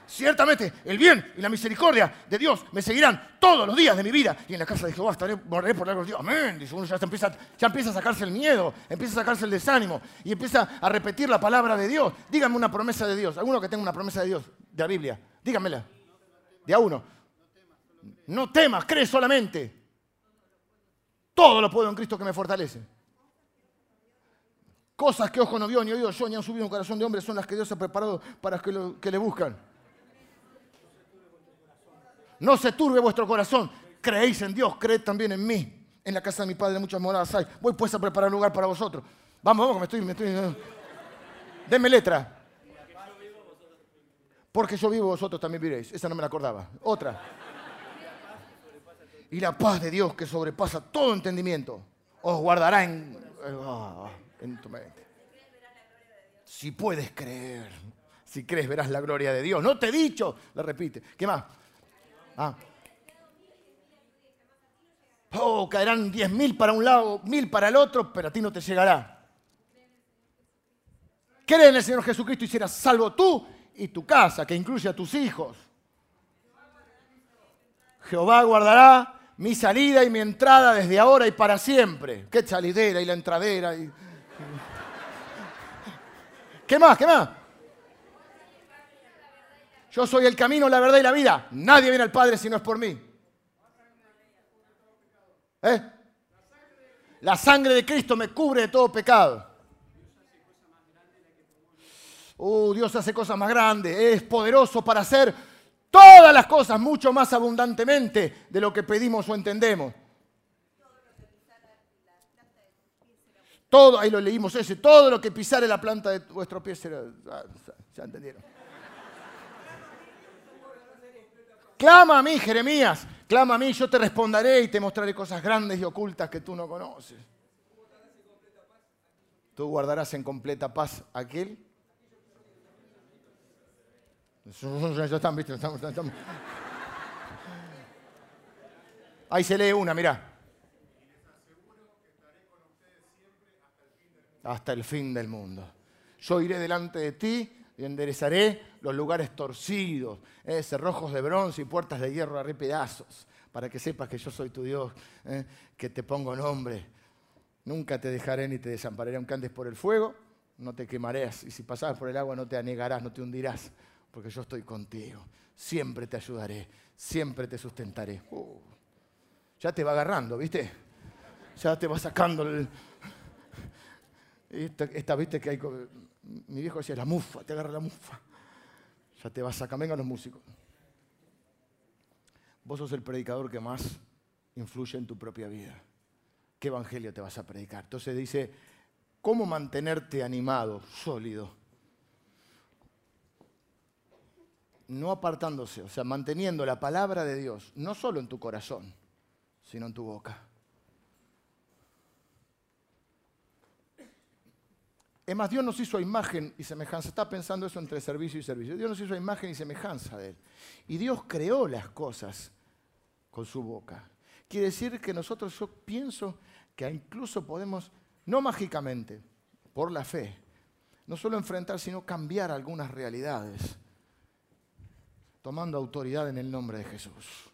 Ciertamente el bien y la misericordia de Dios me seguirán todos los días de mi vida y en la casa de Jehová estaré, moraré por largos días. Amén. Dice uno ya empieza, ya empieza a sacarse el miedo, empieza a sacarse el desánimo y empieza a repetir la palabra de Dios. Dígame una promesa de Dios. ¿Alguno que tenga una promesa de Dios de la Biblia? Dígamela. De a uno. No temas, cree solamente. Todo lo puedo en Cristo que me fortalece. Cosas que ojo no vio, ni oído yo, ni han subido un corazón de hombre son las que Dios ha preparado para que, que le buscan. No se turbe vuestro corazón. Creéis en Dios, creed también en mí. En la casa de mi padre muchas moradas hay. Voy pues a preparar lugar para vosotros. Vamos, vamos, me estoy, me estoy. Eh. Denme letra. Porque yo vivo, vosotros también viréis. Esa no me la acordaba. Otra. Y la paz de Dios que sobrepasa todo entendimiento os guardará en, ah, en tu mente. Si puedes creer, si crees verás la gloria de Dios. No te he dicho, la repite. ¿Qué más? Ah. Oh, caerán diez mil para un lado, mil para el otro, pero a ti no te llegará. Cree en el Señor Jesucristo y serás salvo tú y tu casa, que incluye a tus hijos. Jehová guardará mi salida y mi entrada desde ahora y para siempre. Qué salidera y la entradera. ¿Qué más? ¿Qué más? Yo soy el camino, la verdad y la vida. Nadie viene al Padre si no es por mí. ¿Eh? La sangre de Cristo me cubre de todo pecado. Uh, Dios hace cosas más grandes. Es poderoso para hacer todas las cosas mucho más abundantemente de lo que pedimos o entendemos. Todo, ahí lo leímos ese, todo lo que pisare la planta de vuestro pie será. Ya entendieron. Clama a mí, Jeremías, clama a mí, yo te responderé y te mostraré cosas grandes y ocultas que tú no conoces. Tú guardarás en completa paz aquel. Ya están, ¿viste? Ahí se lee una, mirá. hasta el fin del mundo. Yo iré delante de ti enderezaré los lugares torcidos, eh, cerrojos de bronce y puertas de hierro haré pedazos, para que sepas que yo soy tu Dios, eh, que te pongo nombre. Nunca te dejaré ni te desampararé, aunque andes por el fuego, no te quemarás, y si pasas por el agua no te anegarás, no te hundirás, porque yo estoy contigo. Siempre te ayudaré, siempre te sustentaré. Uh, ya te va agarrando, ¿viste? Ya te va sacando el... Esta, viste que hay... Mi viejo decía, la mufa, te agarra la mufa. Ya te vas a sacar, los músicos. Vos sos el predicador que más influye en tu propia vida. ¿Qué evangelio te vas a predicar? Entonces dice, ¿cómo mantenerte animado, sólido? No apartándose, o sea, manteniendo la palabra de Dios, no solo en tu corazón, sino en tu boca. Es más, Dios nos hizo a imagen y semejanza. Está pensando eso entre servicio y servicio. Dios nos hizo a imagen y semejanza de Él. Y Dios creó las cosas con su boca. Quiere decir que nosotros, yo pienso que incluso podemos, no mágicamente, por la fe, no solo enfrentar, sino cambiar algunas realidades, tomando autoridad en el nombre de Jesús.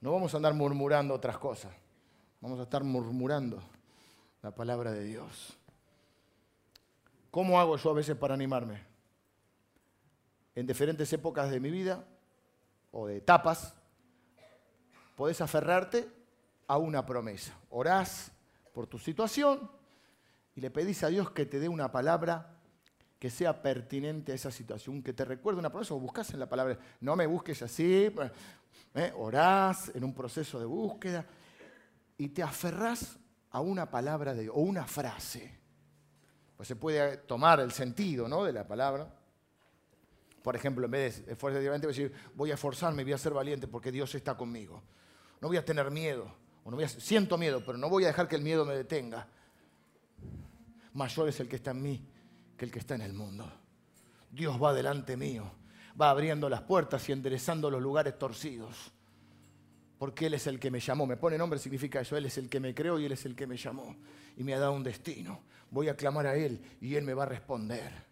No vamos a andar murmurando otras cosas. Vamos a estar murmurando la palabra de Dios. ¿Cómo hago yo a veces para animarme? En diferentes épocas de mi vida o de etapas, podés aferrarte a una promesa. Orás por tu situación y le pedís a Dios que te dé una palabra que sea pertinente a esa situación, que te recuerde una promesa o buscas en la palabra. No me busques así, ¿eh? orás en un proceso de búsqueda y te aferrás a una palabra de, o una frase. Pues se puede tomar el sentido ¿no? de la palabra. Por ejemplo, en vez de esforzarme, voy a decir, voy a esforzarme, voy a ser valiente porque Dios está conmigo. No voy a tener miedo, o no voy a, siento miedo, pero no voy a dejar que el miedo me detenga. Mayor es el que está en mí que el que está en el mundo. Dios va delante mío, va abriendo las puertas y enderezando los lugares torcidos porque Él es el que me llamó. Me pone nombre significa eso, Él es el que me creó y Él es el que me llamó y me ha dado un destino. Voy a clamar a Él y Él me va a responder.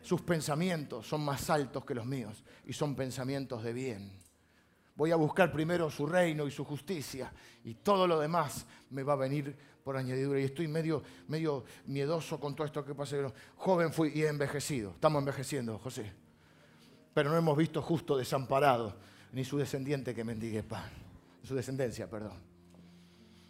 Sus pensamientos son más altos que los míos y son pensamientos de bien. Voy a buscar primero su reino y su justicia y todo lo demás me va a venir por añadidura. Y estoy medio, medio miedoso con todo esto que pasa. Joven fui y he envejecido. Estamos envejeciendo, José. Pero no hemos visto justo desamparado ni su descendiente que mendigue pan. Su descendencia, perdón.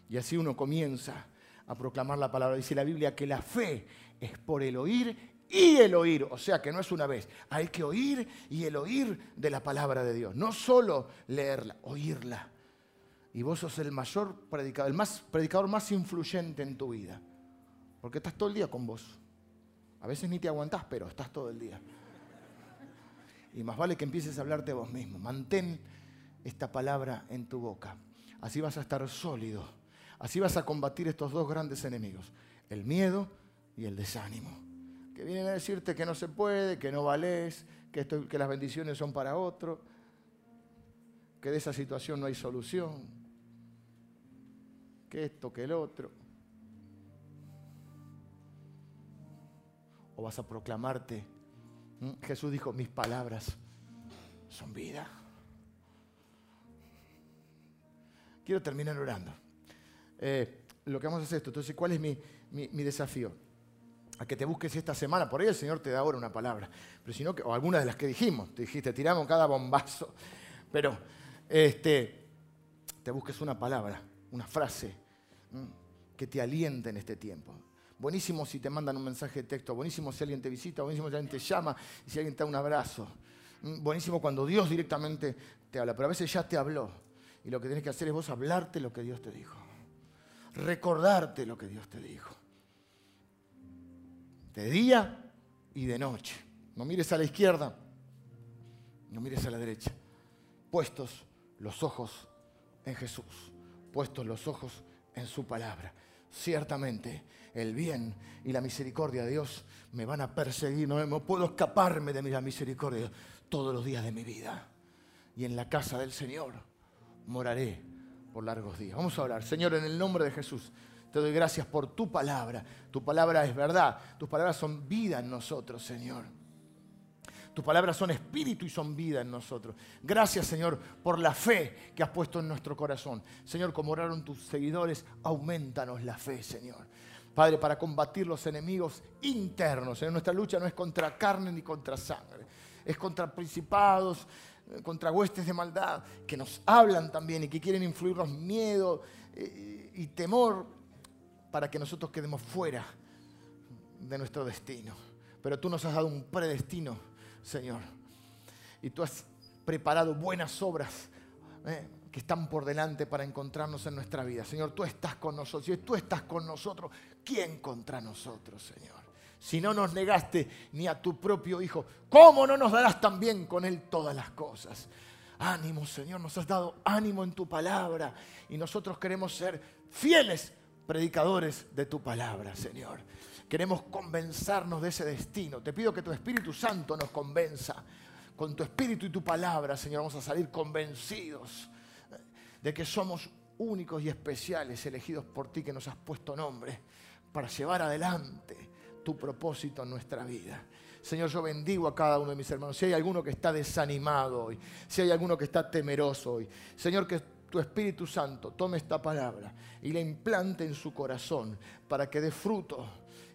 Y así uno comienza a proclamar la palabra. Dice la Biblia que la fe es por el oír y el oír. O sea que no es una vez. Hay que oír y el oír de la palabra de Dios. No solo leerla, oírla. Y vos sos el mayor predicador, el más, predicador más influyente en tu vida. Porque estás todo el día con vos. A veces ni te aguantás, pero estás todo el día. Y más vale que empieces a hablarte vos mismo. Mantén esta palabra en tu boca. Así vas a estar sólido. Así vas a combatir estos dos grandes enemigos, el miedo y el desánimo. Que vienen a decirte que no se puede, que no vales, que, que las bendiciones son para otro, que de esa situación no hay solución, que esto, que el otro. O vas a proclamarte. Jesús dijo, mis palabras son vida. Quiero terminar orando. Eh, lo que vamos a hacer es esto. Entonces, ¿cuál es mi, desafío? A que te busques esta semana. Por ahí el Señor te da ahora una palabra. Pero si no, o alguna de las que dijimos. Te dijiste, tiramos cada bombazo. Pero este, te busques una palabra, una frase que te aliente en este tiempo. Buenísimo si te mandan un mensaje de texto, buenísimo si alguien te visita, buenísimo si alguien te llama si alguien te da un abrazo. Mm, buenísimo cuando Dios directamente te habla, pero a veces ya te habló. Y lo que tienes que hacer es vos hablarte lo que Dios te dijo. Recordarte lo que Dios te dijo. De día y de noche. No mires a la izquierda, no mires a la derecha. Puestos los ojos en Jesús, puestos los ojos en su palabra. Ciertamente el bien y la misericordia de Dios me van a perseguir, no, puedo escaparme de la misericordia todos los días de mi vida. Y en la casa del Señor moraré por largos días. Vamos a hablar. Señor, en el nombre de Jesús, te doy gracias por tu palabra. Tu palabra es verdad. Tus palabras son vida en nosotros, Señor. Tus palabras son espíritu y son vida en nosotros. Gracias, Señor, por la fe que has puesto en nuestro corazón. Señor, como oraron tus seguidores, aumentanos la fe, Señor. Padre, para combatir los enemigos internos. En nuestra lucha no es contra carne ni contra sangre. Es contra principados, eh, contra huestes de maldad que nos hablan también y que quieren influirnos miedo eh, y temor para que nosotros quedemos fuera de nuestro destino. Pero tú nos has dado un predestino Señor. Y tú has preparado buenas obras eh, que están por delante para encontrarnos en nuestra vida. Señor, tú estás con nosotros. Si tú estás con nosotros, ¿quién contra nosotros, Señor? Si no nos negaste ni a tu propio Hijo, ¿cómo no nos darás también con Él todas las cosas? Ánimo, Señor, nos has dado ánimo en tu palabra y nosotros queremos ser fieles predicadores de tu palabra, Señor. Queremos convencernos de ese destino. Te pido que tu Espíritu Santo nos convenza. Con tu Espíritu y tu palabra, Señor, vamos a salir convencidos de que somos únicos y especiales, elegidos por ti que nos has puesto nombre, para llevar adelante tu propósito en nuestra vida. Señor, yo bendigo a cada uno de mis hermanos. Si hay alguno que está desanimado hoy, si hay alguno que está temeroso hoy, Señor, que tu Espíritu Santo tome esta palabra y la implante en su corazón para que dé fruto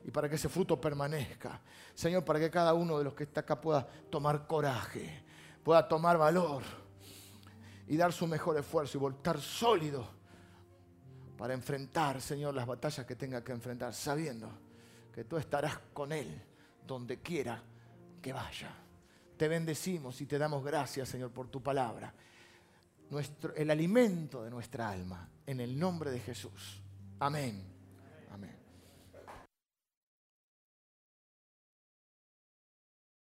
y para que ese fruto permanezca. Señor, para que cada uno de los que está acá pueda tomar coraje, pueda tomar valor y dar su mejor esfuerzo y voltar sólido para enfrentar, Señor, las batallas que tenga que enfrentar, sabiendo que tú estarás con Él donde quiera que vaya. Te bendecimos y te damos gracias, Señor, por tu palabra. Nuestro, el alimento de nuestra alma, en el nombre de Jesús. Amén.